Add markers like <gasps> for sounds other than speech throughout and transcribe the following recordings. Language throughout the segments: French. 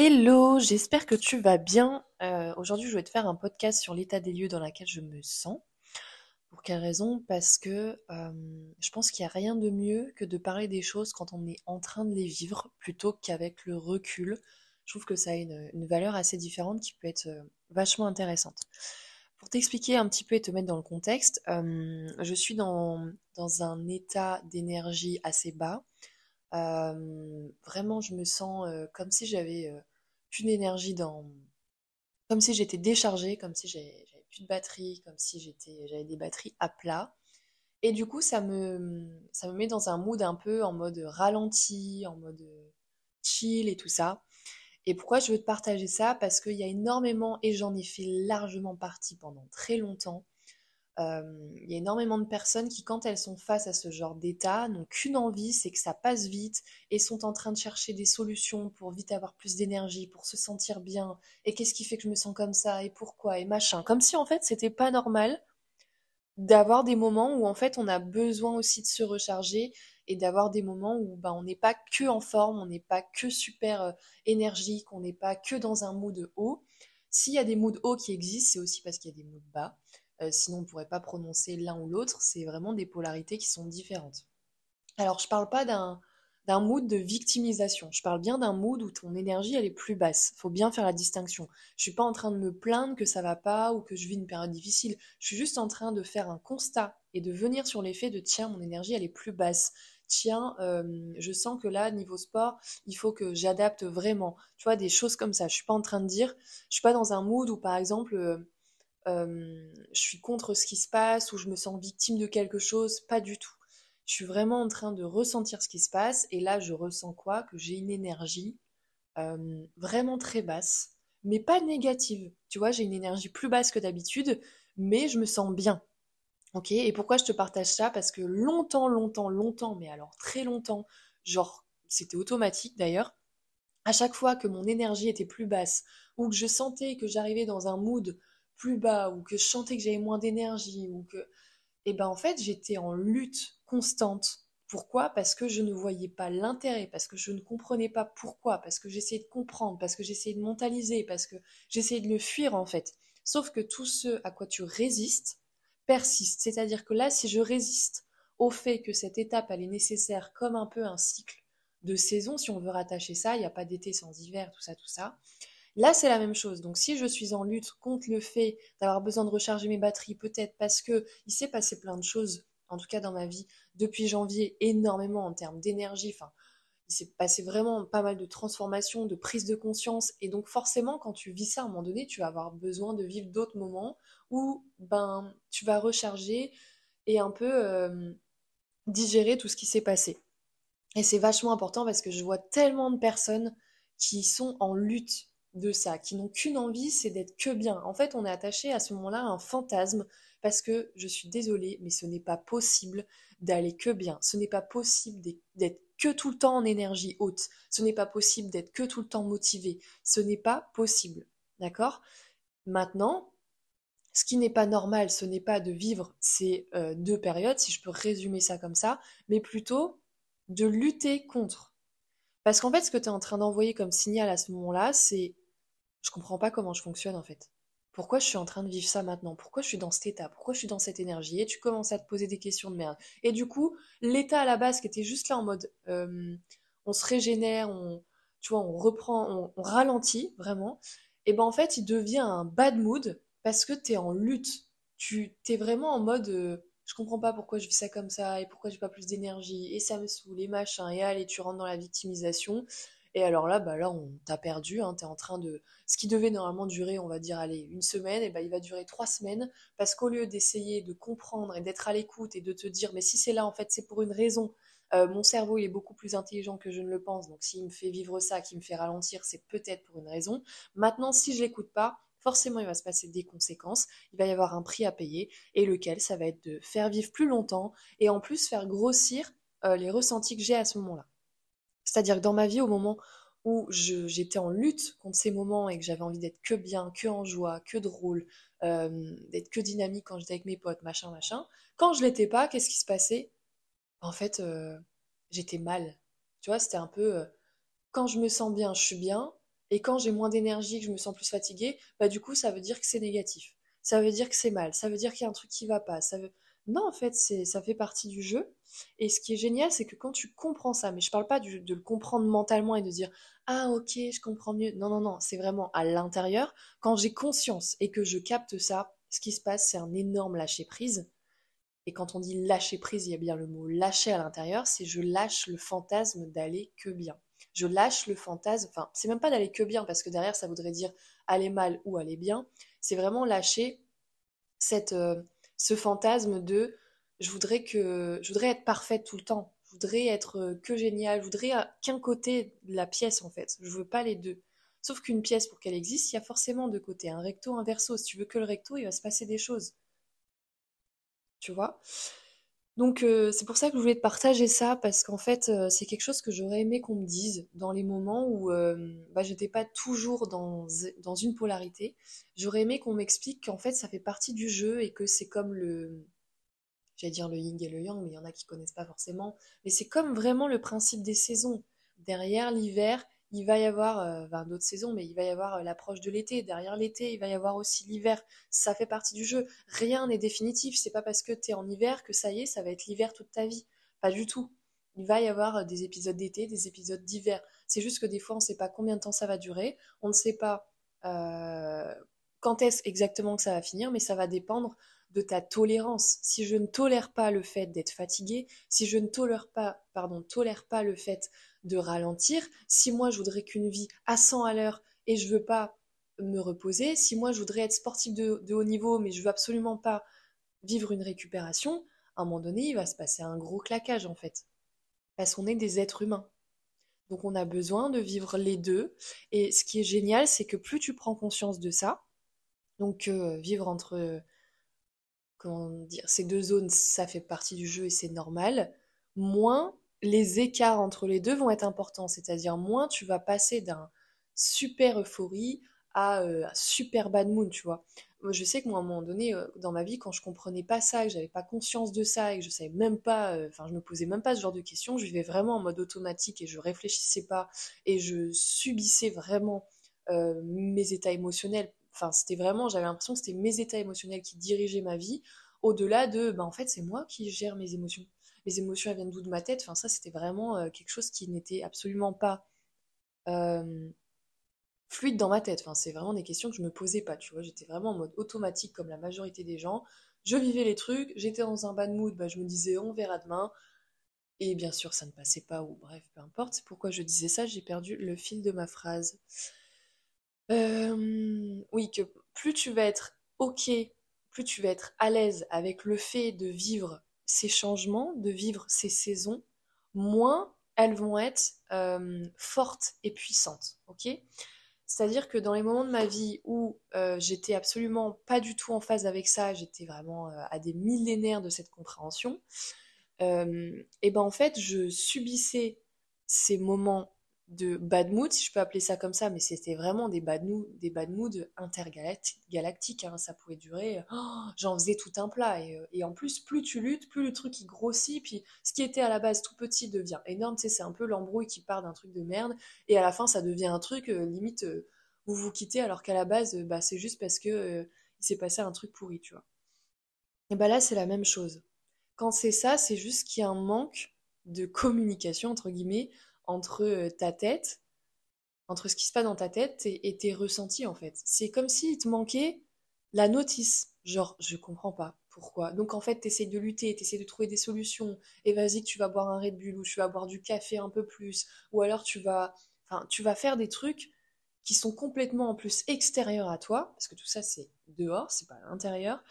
Hello, j'espère que tu vas bien. Euh, aujourd'hui, je vais te faire un podcast sur l'état des lieux dans lequel je me sens. Pour quelle raison? Parce que euh, je pense qu'il n'y a rien de mieux que de parler des choses quand on est en train de les vivre plutôt qu'avec le recul. Je trouve que ça a une, valeur assez différente qui peut être euh, vachement intéressante. Pour t'expliquer un petit peu et te mettre dans le contexte, je suis dans, dans un état d'énergie assez bas. Vraiment, je me sens comme si j'avais plus d'énergie dans. Comme si j'étais déchargée, comme si j'avais plus de batterie, comme si j'avais des batteries à plat. Et du coup, ça me, ça me met dans un mood un peu en mode ralenti, en mode chill et tout ça. Et pourquoi je veux te partager ça? Parce qu'il y a énormément, et j'en ai fait largement partie pendant très longtemps, euh, il y a énormément de personnes qui, quand elles sont face à ce genre d'état, n'ont qu'une envie, c'est que ça passe vite et sont en train de chercher des solutions pour vite avoir plus d'énergie, pour se sentir bien. Et qu'est-ce qui fait que je me sens comme ça et pourquoi et machin. Comme si en fait c'était pas normal d'avoir des moments où en fait on a besoin aussi de se recharger et d'avoir des moments où ben, on n'est pas que en forme, on n'est pas que super euh, énergique, on n'est pas que dans un mood haut. S'il y a des moods hauts qui existent, c'est aussi parce qu'il y a des moods bas. Euh, sinon on ne pourrait pas prononcer l'un ou l'autre, c'est vraiment des polarités qui sont différentes. Alors je ne parle pas d'un d'un mood de victimisation. Je parle bien d'un mood où ton énergie elle est plus basse. Faut bien faire la distinction. Je suis pas en train de me plaindre que ça va pas ou que je vis une période difficile. Je suis juste en train de faire un constat et de venir sur l'effet de tiens mon énergie elle est plus basse. Tiens, euh, je sens que là niveau sport il faut que j'adapte vraiment. Tu vois des choses comme ça. Je suis pas en train de dire. Je suis pas dans un mood où par exemple euh, je suis contre ce qui se passe ou je me sens victime de quelque chose, pas du tout. Je suis vraiment en train de ressentir ce qui se passe et là je ressens quoi? Que j'ai une énergie euh, vraiment très basse, mais pas négative. Tu vois, j'ai une énergie plus basse que d'habitude, mais je me sens bien. Ok? Et pourquoi je te partage ça? Parce que longtemps, longtemps, longtemps, mais alors très longtemps, genre c'était automatique d'ailleurs, à chaque fois que mon énergie était plus basse ou que je sentais que j'arrivais dans un mood plus bas ou que je sentais que j'avais moins d'énergie ou que et eh ben en fait j'étais en lutte constante pourquoi? Parce que je ne voyais pas l'intérêt, parce que je ne comprenais pas pourquoi, parce que j'essayais de comprendre, parce que j'essayais de mentaliser, parce que j'essayais de le fuir en fait. Sauf que tout ce à quoi tu résistes persiste. C'est-à-dire que là, si je résiste au fait que cette étape, elle est nécessaire comme un peu un cycle de saison, si on veut rattacher ça, il n'y a pas d'été sans hiver, tout ça, tout ça, Là, c'est la même chose. Donc, si je suis en lutte contre le fait d'avoir besoin de recharger mes batteries, peut-être parce que il s'est passé plein de choses, en tout cas dans ma vie, depuis janvier, énormément en termes d'énergie. Enfin, il s'est passé vraiment pas mal de transformations, de prise de conscience. Et donc, forcément, quand tu vis ça à un moment donné, tu vas avoir besoin de vivre d'autres moments où ben, tu vas recharger et un peu euh, digérer tout ce qui s'est passé. Et c'est vachement important parce que je vois tellement de personnes qui sont en lutte de ça, qui n'ont qu'une envie, c'est d'être que bien. En fait, on est attaché à ce moment-là à un fantasme parce que je suis désolée, mais ce n'est pas possible d'aller que bien. Ce n'est pas possible d'être que tout le temps en énergie haute. Ce n'est pas possible d'être que tout le temps motivé. Ce n'est pas possible. D'accord? Maintenant, ce qui n'est pas normal, ce n'est pas de vivre ces euh, deux périodes, si je peux résumer ça comme ça, mais plutôt de lutter contre. Parce qu'en fait, ce que tu es en train d'envoyer comme signal à ce moment-là, c'est je comprends pas comment je fonctionne en fait. Pourquoi je suis en train de vivre ça maintenant? Pourquoi je suis dans cet état? Pourquoi je suis dans cette énergie? Et tu commences à te poser des questions de merde. Et du coup, l'état à la base qui était juste là en mode euh, on se régénère, on, tu vois, on reprend, on, ralentit vraiment. Et ben en fait, il devient un bad mood parce que tu es en lutte. Tu es vraiment en mode euh, je comprends pas pourquoi je vis ça comme ça et pourquoi j'ai pas plus d'énergie et ça me saoule et machin et allez, tu rentres dans la victimisation. Et alors là, bah là, on t'a perdu, hein, t'es en train de... Ce qui devait normalement durer, on va dire, allez, une semaine, et bah, il va durer trois semaines, parce qu'au lieu d'essayer de comprendre et d'être à l'écoute et de te dire, mais si c'est là, en fait, c'est pour une raison, euh, mon cerveau, il est beaucoup plus intelligent que je ne le pense, donc s'il me fait vivre ça, qui me fait ralentir, c'est peut-être pour une raison. Maintenant, si je l'écoute pas, forcément, il va se passer des conséquences, il va y avoir un prix à payer, et lequel, ça va être de faire vivre plus longtemps, et en plus faire grossir euh, les ressentis que j'ai à ce moment-là. C'est-à-dire que dans ma vie, au moment où j'étais en lutte contre ces moments et que j'avais envie d'être que bien, que en joie, que drôle, euh, d'être que dynamique quand j'étais avec mes potes, machin, machin, quand je l'étais pas, qu'est-ce qui se passait? En fait, euh, j'étais mal. Tu vois, c'était un peu... Euh, quand je me sens bien, je suis bien. Et quand j'ai moins d'énergie, que je me sens plus fatiguée, bah du coup, ça veut dire que c'est négatif. Ça veut dire que c'est mal. Ça veut dire qu'il y a un truc qui va pas. Ça veut... Non, en fait, c'est, ça fait partie du jeu. Et ce qui est génial, c'est que quand tu comprends ça, mais je parle pas de le comprendre mentalement et de dire ah ok, je comprends mieux. Non, non, non, c'est vraiment à l'intérieur. Quand j'ai conscience et que je capte ça, ce qui se passe, c'est un énorme lâcher prise. Et quand on dit lâcher prise, il y a bien le mot lâcher à l'intérieur, c'est je lâche le fantasme d'aller que bien. Je lâche le fantasme, enfin, c'est même pas d'aller que bien, parce que derrière, ça voudrait dire aller mal ou aller bien. C'est vraiment lâcher cette, euh, ce fantasme de je voudrais que je voudrais être parfaite tout le temps. Je voudrais être euh, que géniale. Je voudrais qu'un côté de la pièce en fait. Je veux pas les deux. Sauf qu'une pièce pour qu'elle existe, il y a forcément deux côtés, un recto, un verso. Si tu veux que le recto, il va se passer des choses. Tu vois? Donc euh, c'est pour ça que je voulais te partager ça, parce qu'en fait euh, c'est quelque chose que j'aurais aimé qu'on me dise dans les moments où euh, bah, j'étais pas toujours dans, dans une polarité. J'aurais aimé qu'on m'explique qu'en fait ça fait partie du jeu et que c'est comme le... J'allais dire le yin et le yang, mais il y en a qui connaissent pas forcément. Mais c'est comme vraiment le principe des saisons. Derrière l'hiver, il va y avoir euh, d'autres saisons, mais il va y avoir euh, l'approche de l'été. Derrière l'été, il va y avoir aussi l'hiver. Ça fait partie du jeu. Rien n'est définitif. C'est pas parce que tu es en hiver que ça y est, ça va être l'hiver toute ta vie. Pas du tout. Il va y avoir euh, des épisodes d'été, des épisodes d'hiver. C'est juste que des fois, on ne sait pas combien de temps ça va durer. On ne sait pas quand est-ce exactement que ça va finir, mais ça va dépendre de ta tolérance. Si je ne tolère pas le fait d'être fatigué, si je ne tolère pas, pardon, tolère pas le fait de ralentir, si moi je voudrais qu'une vie à 100 à l'heure et je veux pas me reposer, si moi je voudrais être sportif de, haut niveau mais je veux absolument pas vivre une récupération, à un moment donné il va se passer un gros claquage en fait. Parce qu'on est des êtres humains. Donc on a besoin de vivre les deux. Et ce qui est génial, c'est que plus tu prends conscience de ça, donc euh, vivre entre dire, ces deux zones, ça fait partie du jeu et c'est normal, moins les écarts entre les deux vont être importants. C'est-à-dire, moins tu vas passer d'un super euphorie à euh, un super bad mood, tu vois. je sais que moi, à un moment donné, euh, dans ma vie, quand je comprenais pas ça, que j'avais pas conscience de ça, et que je savais même pas, euh, enfin, je me posais même pas ce genre de questions, je vivais vraiment en mode automatique et je réfléchissais pas et je subissais vraiment mes états émotionnels Enfin, c'était vraiment, j'avais l'impression que c'était mes états émotionnels qui dirigeaient ma vie, au-delà de, ben, en fait, c'est moi qui gère mes émotions. Mes émotions, elles viennent d'où de ma tête Enfin, ça, c'était vraiment euh, quelque chose qui n'était absolument pas euh, fluide dans ma tête. Enfin, c'est vraiment des questions que je me posais pas, tu vois. J'étais vraiment en mode automatique, comme la majorité des gens. Je vivais les trucs, j'étais dans un bad mood, bah, je me disais, on verra demain. Et bien sûr, ça ne passait pas, ou bref, peu importe. C'est pourquoi je disais ça, j'ai perdu le fil de ma phrase. Euh, oui, que plus tu vas être OK, plus tu vas être à l'aise avec le fait de vivre ces changements, de vivre ces saisons, moins elles vont être euh, fortes et puissantes. OK? C'est-à-dire que dans les moments de ma vie où euh, j'étais absolument pas du tout en phase avec ça, j'étais vraiment à des millénaires de cette compréhension, et ben en fait je subissais ces moments de bad mood, si je peux appeler ça comme ça, mais c'était vraiment des bad, moods, des bad moods intergalactiques. Hein. Ça pouvait durer, oh, j'en faisais tout un plat. Euh, et, en plus, plus tu luttes, plus le truc il grossit. Puis ce qui était à la base tout petit devient énorme. C'est un peu l'embrouille qui part d'un truc de merde. Et à la fin, ça devient un truc, euh, limite, euh, vous vous quittez alors qu'à la base, bah, c'est juste parce que il s'est passé un truc pourri, tu vois. Et bah là, c'est la même chose. Quand c'est ça, c'est juste qu'il y a un manque de communication, entre guillemets, entre euh, ta tête, entre ce qui se passe dans ta tête et, tes ressentis en fait. C'est comme s'il te manquait la notice. Genre, je comprends pas pourquoi. Donc en fait, tu essaies de lutter, tu essaies de trouver des solutions. Et vas-y tu vas boire un Red Bull ou tu vas boire du café un peu plus. Ou alors tu vas, tu vas faire des trucs qui sont complètement en plus extérieurs à toi, parce que tout ça c'est dehors, c'est pas à l'intérieur,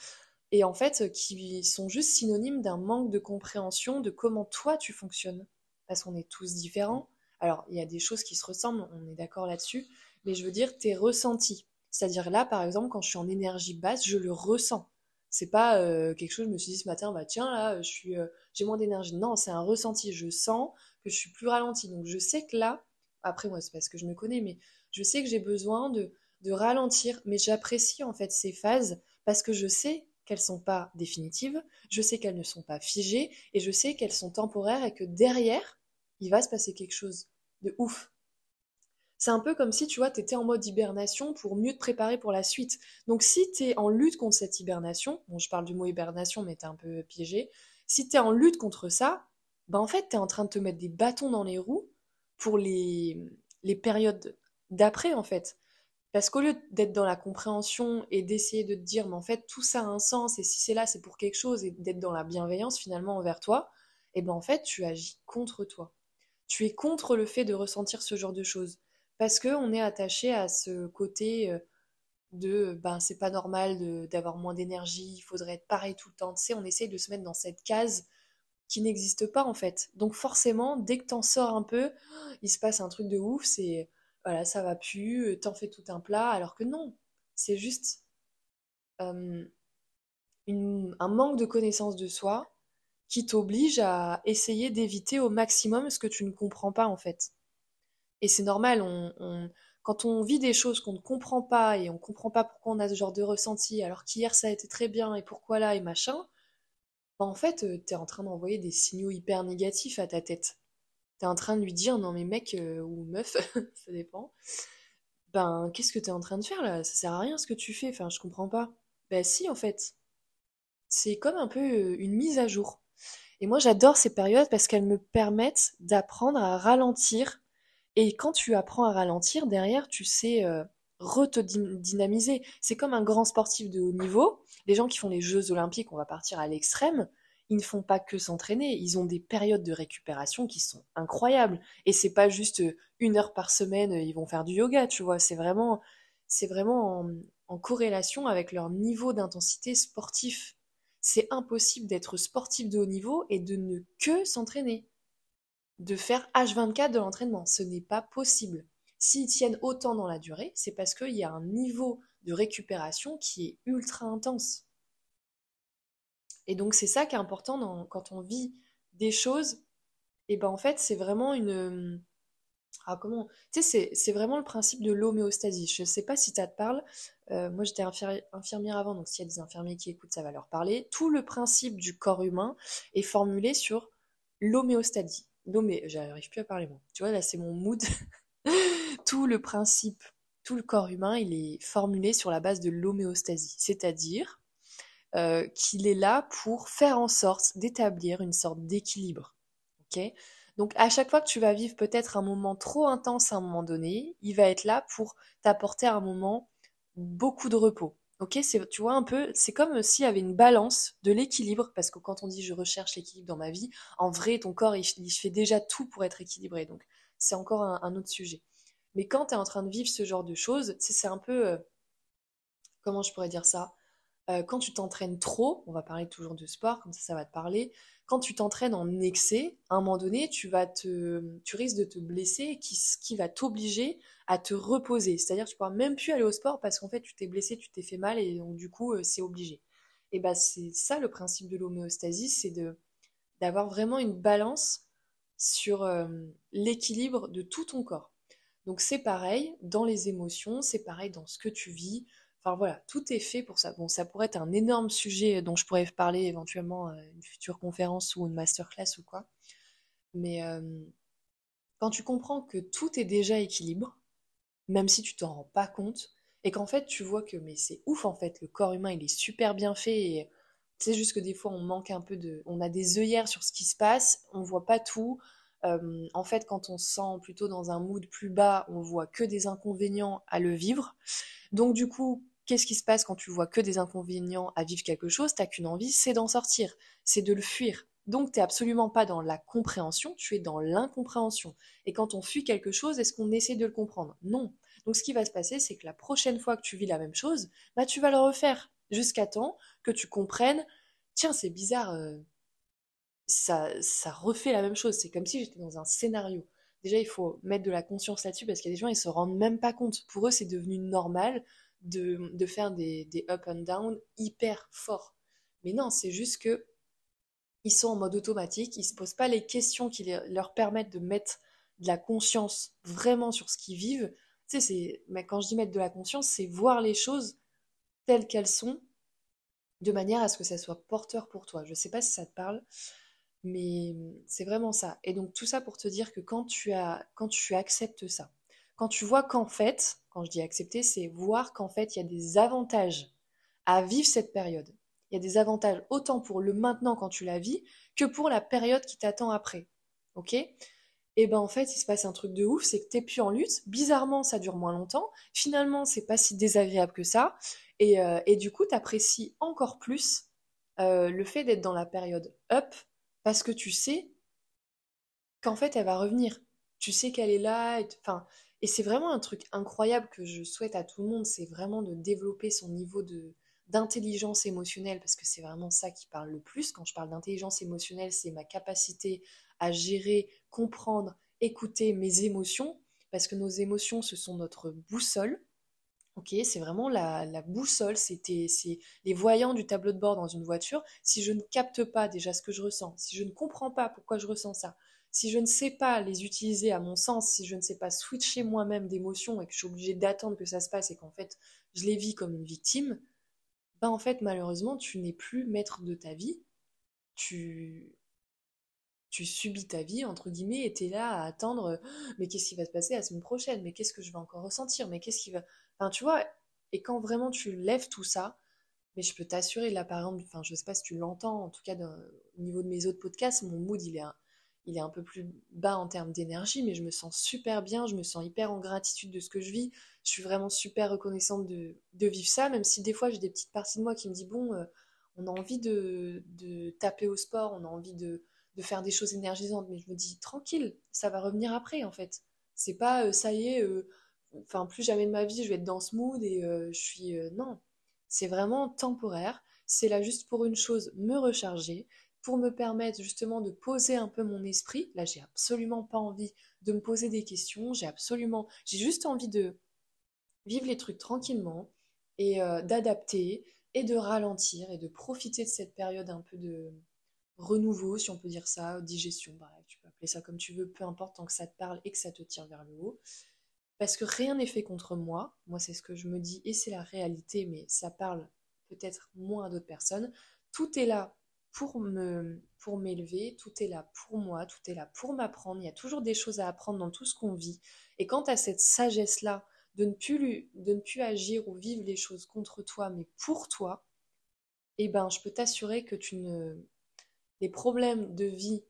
et en fait qui sont juste synonymes d'un manque de compréhension de comment toi tu fonctionnes parce qu'on est tous différents. Alors, il y a des choses qui se ressemblent, on est d'accord là-dessus, mais je veux dire tes ressentis. C'est-à-dire là, par exemple, quand je suis en énergie basse, je le ressens. C'est pas euh, quelque chose, je me suis dit ce matin, bah tiens, là, euh, j'ai moins d'énergie. Non, c'est un ressenti. Je sens que je suis plus ralenti. Donc, je sais que là, après, moi, c'est parce que je me connais, mais je sais que j'ai besoin de, de ralentir. Mais j'apprécie en fait ces phases parce que je sais qu'elles sont pas définitives, je sais qu'elles ne sont pas figées et je sais qu'elles sont temporaires et que derrière, il va se passer quelque chose de ouf. C'est un peu comme si, tu vois, tu étais en mode hibernation pour mieux te préparer pour la suite. Donc si tu es en lutte contre cette hibernation, bon, je parle du mot hibernation, mais tu es un peu piégé, si tu es en lutte contre ça, bah en fait, tu es en train de te mettre des bâtons dans les roues pour les, les périodes d'après, en fait. Parce qu'au lieu d'être dans la compréhension et d'essayer de te dire, mais en fait, tout ça a un sens, et si c'est là, c'est pour quelque chose, et d'être dans la bienveillance finalement envers toi, et eh ben en fait, tu agis contre toi. Tu es contre le fait de ressentir ce genre de choses. Parce qu'on est attaché à ce côté euh, de, ben c'est pas normal d'avoir moins d'énergie, il faudrait être pareil tout le temps. Tu sais, on essaye de se mettre dans cette case qui n'existe pas en fait. Donc forcément, dès que t'en sors un peu, <gasps> il se passe un truc de ouf, c'est voilà, ça va plus, euh, t'en fais tout un plat, alors que non, c'est juste euh, un manque de connaissance de soi qui t'oblige à essayer d'éviter au maximum ce que tu ne comprends pas en fait. Et c'est normal, quand on vit des choses qu'on ne comprend pas et on ne comprend pas pourquoi on a ce genre de ressenti, alors qu'hier ça a été très bien et pourquoi là et machin, bah, en fait, euh, tu es en train d'envoyer des signaux hyper négatifs à ta tête. Tu es en train de lui dire, non mais mec euh, ou meuf, <laughs> ça dépend, ben qu'est-ce que tu es en train de faire là? Ça sert à rien ce que tu fais, enfin je comprends pas. Ben si en fait. C'est comme un peu euh, une mise à jour. Et moi j'adore ces périodes parce qu'elles me permettent d'apprendre à ralentir. Et quand tu apprends à ralentir, derrière tu sais re-te dynamiser. C'est comme un grand sportif de haut niveau. Les gens qui font les Jeux olympiques, on va partir à l'extrême, ils ne font pas que s'entraîner, ils ont des périodes de récupération qui sont incroyables. Et c'est pas juste une heure par semaine, ils vont faire du yoga, tu vois. C'est vraiment, c'est vraiment en, en, corrélation avec leur niveau d'intensité sportif. C'est impossible d'être sportif de haut niveau et de ne que s'entraîner. De faire H24 de l'entraînement. Ce n'est pas possible. S'ils tiennent autant dans la durée, c'est parce qu'il y a un niveau de récupération qui est ultra intense. Et donc c'est ça qui est important quand on vit des choses. Et ben en fait c'est vraiment une ah comment? Tu sais c'est vraiment le principe de l'homéostasie. Je ne sais pas si ça te parle. Euh, moi j'étais infirmière avant donc s'il y a des infirmiers qui écoutent ça va leur parler. Tout le principe du corps humain est formulé sur l'homéostasie. L'homé j'arrive plus à parler moi. Tu vois là c'est mon mood. <laughs> tout le principe, tout le corps humain, il est formulé sur la base de l'homéostasie, c'est-à-dire euh, qu'il est là pour faire en sorte d'établir une sorte d'équilibre. ok? Donc à chaque fois que tu vas vivre peut-être un moment trop intense à un moment donné, il va être là pour t'apporter un moment beaucoup de repos. Ok, tu vois un peu, c'est comme s'il y avait une balance de l'équilibre, parce que quand on dit je recherche l'équilibre dans ma vie, en vrai, ton corps, il, fait déjà tout pour être équilibré. Donc, c'est encore un, autre sujet. Mais quand tu es en train de vivre ce genre de choses, c'est un peu... Euh, comment je pourrais dire ça? Euh, Quand tu t'entraînes trop, on va parler toujours de sport, comme ça ça va te parler, quand tu t'entraînes en excès, à un moment donné, tu, vas te, tu risques de te blesser, qui, qui va t'obliger à te reposer. C'est-à-dire que tu pourras même plus aller au sport parce qu'en fait tu t'es blessé, tu t'es fait mal et donc du coup euh, c'est obligé. Et bah c'est ça le principe de l'homéostasie, c'est de d'avoir vraiment une balance sur euh, l'équilibre de tout ton corps. Donc c'est pareil dans les émotions, c'est pareil dans ce que tu vis. Enfin voilà, tout est fait pour ça. Bon, ça pourrait être un énorme sujet dont je pourrais parler éventuellement à une future conférence ou une masterclass ou quoi. Mais euh, quand tu comprends que tout est déjà équilibre, même si tu t'en rends pas compte, et qu'en fait tu vois que mais c'est ouf en fait, le corps humain il est super bien fait c'est juste que des fois, on manque un peu de. On a des œillères sur ce qui se passe, on voit pas tout. Euh, en fait, quand on se sent plutôt dans un mood plus bas, on voit que des inconvénients à le vivre. Donc, du coup, qu'est-ce qui se passe quand tu vois que des inconvénients à vivre quelque chose T'as qu'une envie, c'est d'en sortir, c'est de le fuir. Donc, tu n'es absolument pas dans la compréhension, tu es dans l'incompréhension. Et quand on fuit quelque chose, est-ce qu'on essaie de le comprendre? Non. Donc, ce qui va se passer, c'est que la prochaine fois que tu vis la même chose, bah, tu vas le refaire jusqu'à temps que tu comprennes, tiens, c'est bizarre, euh, ça, ça refait la même chose. C'est comme si j'étais dans un scénario. Déjà, il faut mettre de la conscience là-dessus parce qu'il y a des gens, ils se rendent même pas compte. Pour eux, c'est devenu normal de, faire des, up and down hyper forts. Mais non, c'est juste que ils sont en mode automatique, ils se posent pas les questions qui leur permettent de mettre de la conscience vraiment sur ce qu'ils vivent. Tu sais, c'est, mais quand je dis mettre de la conscience, c'est voir les choses telles qu'elles sont, de manière à ce que ça soit porteur pour toi. Je ne sais pas si ça te parle, mais c'est vraiment ça. Et donc tout ça pour te dire que quand tu, as, quand tu acceptes ça, quand tu vois qu'en fait, quand je dis accepter, c'est voir qu'en fait, il y a des avantages à vivre cette période. Il y a des avantages autant pour le maintenant quand tu la vis que pour la période qui t'attend après. Ok? Et ben en fait, il se passe un truc de ouf, c'est que t'es plus en lutte. Bizarrement, ça dure moins longtemps. Finalement, c'est pas si désagréable que ça. Et, euh, et du coup, t'apprécies encore plus euh, le fait d'être dans la période up parce que tu sais qu'en fait, elle va revenir. Tu sais qu'elle est là. Enfin, et c'est vraiment un truc incroyable que je souhaite à tout le monde, c'est vraiment de développer son niveau de d'intelligence émotionnelle, parce que c'est vraiment ça qui parle le plus. Quand je parle d'intelligence émotionnelle, c'est ma capacité à gérer, comprendre, écouter mes émotions, parce que nos émotions, ce sont notre boussole. Ok, c'est vraiment la, la boussole, c'est les voyants du tableau de bord dans une voiture. Si je ne capte pas déjà ce que je ressens, si je ne comprends pas pourquoi je ressens ça, si je ne sais pas les utiliser à mon sens, si je ne sais pas switcher moi-même d'émotions et que je suis obligée d'attendre que ça se passe et qu'en fait je les vis comme une victime, ben en fait malheureusement tu n'es plus maître de ta vie, tu tu subis ta vie entre guillemets et es là à attendre mais qu'est-ce qui va se passer la semaine prochaine, mais qu'est-ce que je vais encore ressentir, mais qu'est-ce qui va, enfin tu vois, et quand vraiment tu lèves tout ça, mais je peux t'assurer là par exemple, enfin je sais pas si tu l'entends, en tout cas au niveau de mes autres podcasts, mon mood il est il est un peu plus bas en termes d'énergie, mais je me sens super bien, je me sens hyper en gratitude de ce que je vis. Je suis vraiment super reconnaissante de, vivre ça, même si des fois j'ai des petites parties de moi qui me disent bon, euh, on a envie de, taper au sport, on a envie de, faire des choses énergisantes, mais je me dis tranquille, ça va revenir après en fait. C'est pas euh, ça y est, euh, enfin plus jamais de ma vie je vais être dans ce mood et je suis non, c'est vraiment temporaire. C'est là juste pour une chose, me recharger, pour me permettre justement de poser un peu mon esprit. Là, j'ai absolument pas envie de me poser des questions, j'ai absolument, j'ai juste envie de vivre les trucs tranquillement et euh, d'adapter et de ralentir et de profiter de cette période un peu de renouveau, si on peut dire ça, digestion, bref, tu peux appeler ça comme tu veux, peu importe tant que ça te parle et que ça te tire vers le haut. Parce que rien n'est fait contre moi, moi c'est ce que je me dis et c'est la réalité, mais ça parle peut-être moins à d'autres personnes. Tout est là pour m'élever, tout est là pour moi, tout est là pour m'apprendre, il y a toujours des choses à apprendre dans tout ce qu'on vit. Et quand tu as cette sagesse-là de ne, plus, de ne plus agir ou vivre les choses contre toi, mais pour toi, eh ben, je peux t'assurer que tu ne... les problèmes de vie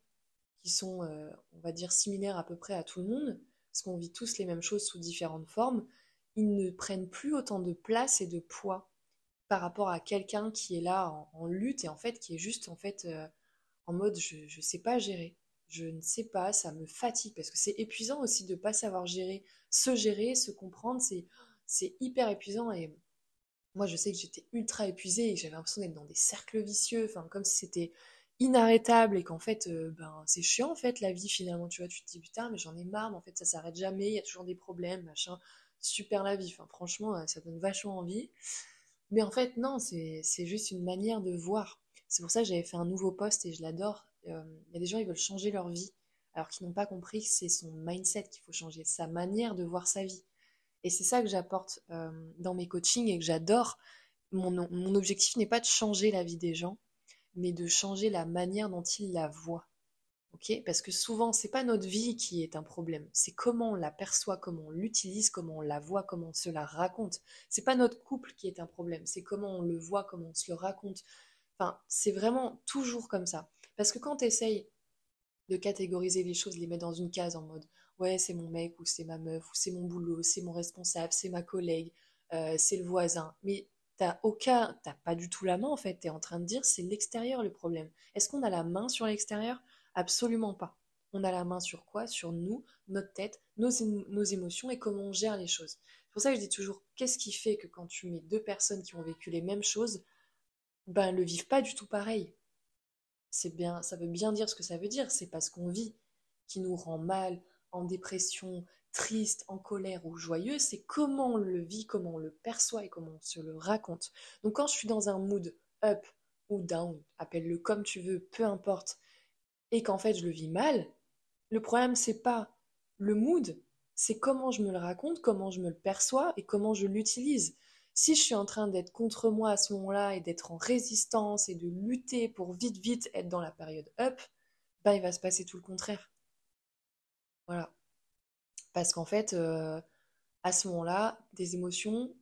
qui sont, euh, on va dire, similaires à peu près à tout le monde, parce qu'on vit tous les mêmes choses sous différentes formes, ils ne prennent plus autant de place et de poids par rapport à quelqu'un qui est là en, lutte et en fait qui est juste en fait euh, en mode je ne sais pas gérer. Je ne sais pas, ça me fatigue. Parce que c'est épuisant aussi de ne pas savoir gérer, se gérer, se comprendre, c'est hyper épuisant. Et moi je sais que j'étais ultra épuisée et j'avais l'impression d'être dans des cercles vicieux, enfin comme si c'était inarrêtable et qu'en fait euh, ben c'est chiant en fait la vie finalement. Tu vois tu te dis putain mais j'en ai marre mais en fait ça s'arrête jamais. Il y a toujours des problèmes machin. Super la vie. Enfin franchement euh, ça donne vachement envie mais en fait, non, c'est juste une manière de voir. C'est pour ça que j'avais fait un nouveau post et je l'adore. Il y a des gens, ils veulent changer leur vie, alors qu'ils n'ont pas compris que c'est son mindset qu'il faut changer, sa manière de voir sa vie. Et c'est ça que j'apporte euh, dans mes coachings et que j'adore. Mon objectif n'est pas de changer la vie des gens, mais de changer la manière dont ils la voient. Parce que souvent, c'est pas notre vie qui est un problème, c'est comment on la perçoit, comment on l'utilise, comment on la voit, comment on se la raconte. C'est pas notre couple qui est un problème, c'est comment on le voit, comment on se le raconte. Enfin, c'est vraiment toujours comme ça. Parce que quand tu essayes de catégoriser les choses, les mettre dans une case en mode ouais, c'est mon mec, ou c'est ma meuf, ou c'est mon boulot, c'est mon responsable, c'est ma collègue, euh, c'est le voisin, mais t'as aucun, t'as pas du tout la main en fait, tu es en train de dire c'est l'extérieur le problème. Est-ce qu'on a la main sur l'extérieur? Absolument pas. On a la main sur quoi? Sur nous, notre tête, nos, nos émotions et comment on gère les choses. C'est pour ça que je dis toujours, qu'est-ce qui fait que quand tu mets deux personnes qui ont vécu les mêmes choses, ben, le vivent pas du tout pareil? C'est bien, ça veut bien dire ce que ça veut dire. C'est parce qu'on vit qui nous rend mal, en dépression, triste, en colère ou joyeux, c'est comment on le vit, comment on le perçoit et comment on se le raconte. Donc quand je suis dans un mood up ou down, appelle-le comme tu veux, peu importe, et qu'en fait je le vis mal, le problème c'est pas le mood, c'est comment je me le raconte, comment je me le perçois et comment je l'utilise. Si je suis en train d'être contre moi à ce moment-là et d'être en résistance et de lutter pour vite vite être dans la période up, ben il va se passer tout le contraire. Voilà. Parce qu'en fait, euh, à ce moment-là, des émotions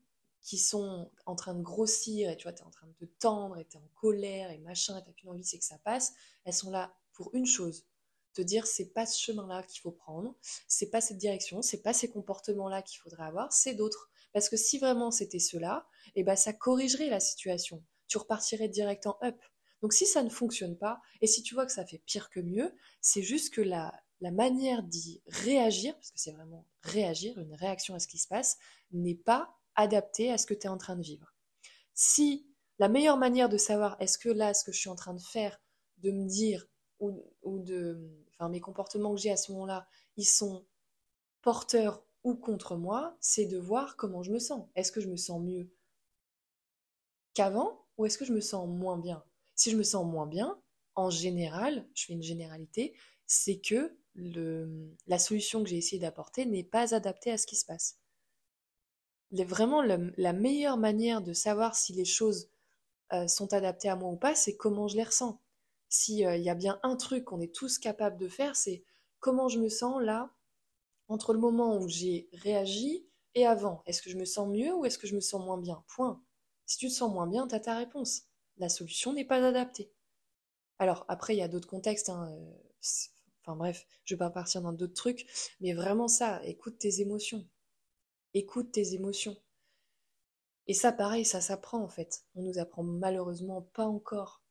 qui sont en train de grossir et tu vois, tu es en train de te tendre et tu es en colère et machin et tu n'as envie, c'est que ça passe, elles sont là pour une chose, te dire c'est pas ce chemin-là qu'il faut prendre, c'est pas cette direction, c'est pas ces comportements-là qu'il faudrait avoir, c'est d'autres. Parce que si vraiment c'était cela, eh ben ça corrigerait la situation. Tu repartirais direct en up. Donc si ça ne fonctionne pas, et si tu vois que ça fait pire que mieux, c'est juste que la, la manière d'y réagir, parce que c'est vraiment réagir, une réaction à ce qui se passe, n'est pas adaptée à ce que tu es en train de vivre. Si la meilleure manière de savoir est-ce que là, ce que je suis en train de faire, de me dire, ou, de, enfin mes comportements que j'ai à ce moment-là, ils sont porteurs ou contre moi, c'est de voir comment je me sens. Est-ce que je me sens mieux qu'avant ou est-ce que je me sens moins bien? Si je me sens moins bien, en général, je fais une généralité, c'est que la solution que j'ai essayé d'apporter n'est pas adaptée à ce qui se passe. vraiment, la meilleure manière de savoir si les choses euh, sont adaptées à moi ou pas, c'est comment je les ressens. S'il euh, y a bien un truc qu'on est tous capables de faire, c'est comment je me sens là, entre le moment où j'ai réagi et avant. Est-ce que je me sens mieux ou est-ce que je me sens moins bien? Point. Si tu te sens moins bien, tu as ta réponse. La solution n'est pas adaptée. Alors, après, il y a d'autres contextes. Hein, euh, enfin bref, je vais pas partir dans d'autres trucs. Mais vraiment ça, écoute tes émotions. Écoute tes émotions. Et ça, pareil, ça s'apprend en fait. On nous apprend malheureusement pas encore.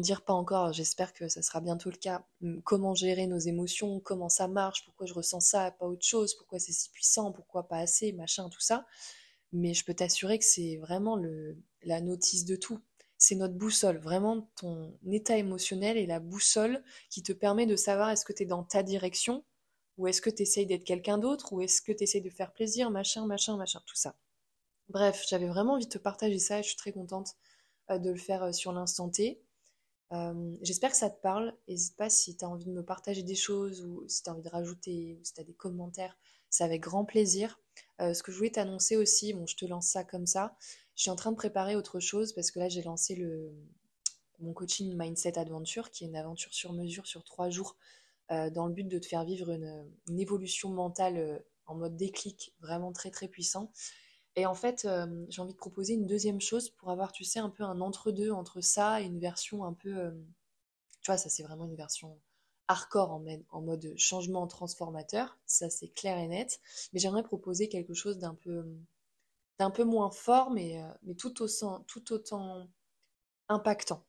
Dire pas encore, j'espère que ça sera bientôt le cas. Comment gérer nos émotions, comment ça marche, pourquoi je ressens ça, pas autre chose, pourquoi c'est si puissant, pourquoi pas assez, machin, tout ça. Mais je peux t'assurer que c'est vraiment le, la notice de tout. C'est notre boussole. Vraiment, ton état émotionnel est la boussole qui te permet de savoir est-ce que tu es dans ta direction, ou est-ce que tu essayes d'être quelqu'un d'autre, ou est-ce que tu essayes de faire plaisir, machin, machin, machin, tout ça. Bref, j'avais vraiment envie de te partager ça et je suis très contente de le faire euh, sur l'instant T. Euh, j'espère que ça te parle. N'hésite pas si tu as envie de me partager des choses ou si tu as envie de rajouter ou si tu as des commentaires. C'est avec grand plaisir. ce que je voulais t'annoncer aussi, bon, je te lance ça comme ça. Je suis en train de préparer autre chose parce que là, j'ai lancé mon coaching Mindset Adventure, qui est une aventure sur mesure sur trois jours, dans le but de te faire vivre une, une évolution mentale en mode déclic vraiment très très puissant. Et en fait, euh, j'ai envie de proposer une deuxième chose pour avoir, tu sais, un peu un entre-deux entre ça et une version un peu. Euh, tu vois, ça c'est vraiment une version hardcore en, mode changement transformateur, ça c'est clair et net. Mais j'aimerais proposer quelque chose d'un peu, d'un peu moins fort, mais, euh, mais tout, autant, tout autant impactant.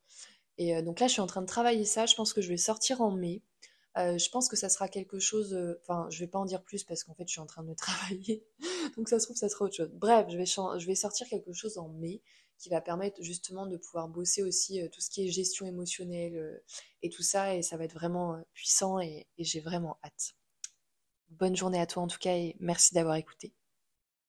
Et donc là, je suis en train de travailler ça. Je pense que je vais sortir en mai. Euh, je pense que ça sera quelque chose. Euh, enfin, je vais pas en dire plus parce qu'en fait, je suis en train de <laughs> travailler. Donc, ça se trouve, ça sera autre chose. Bref, je vais, je vais sortir quelque chose en mai qui va permettre justement de pouvoir bosser aussi euh, tout ce qui est gestion émotionnelle et tout ça. Et ça va être vraiment puissant et j'ai vraiment hâte. Bonne journée à toi en tout cas et merci d'avoir écouté.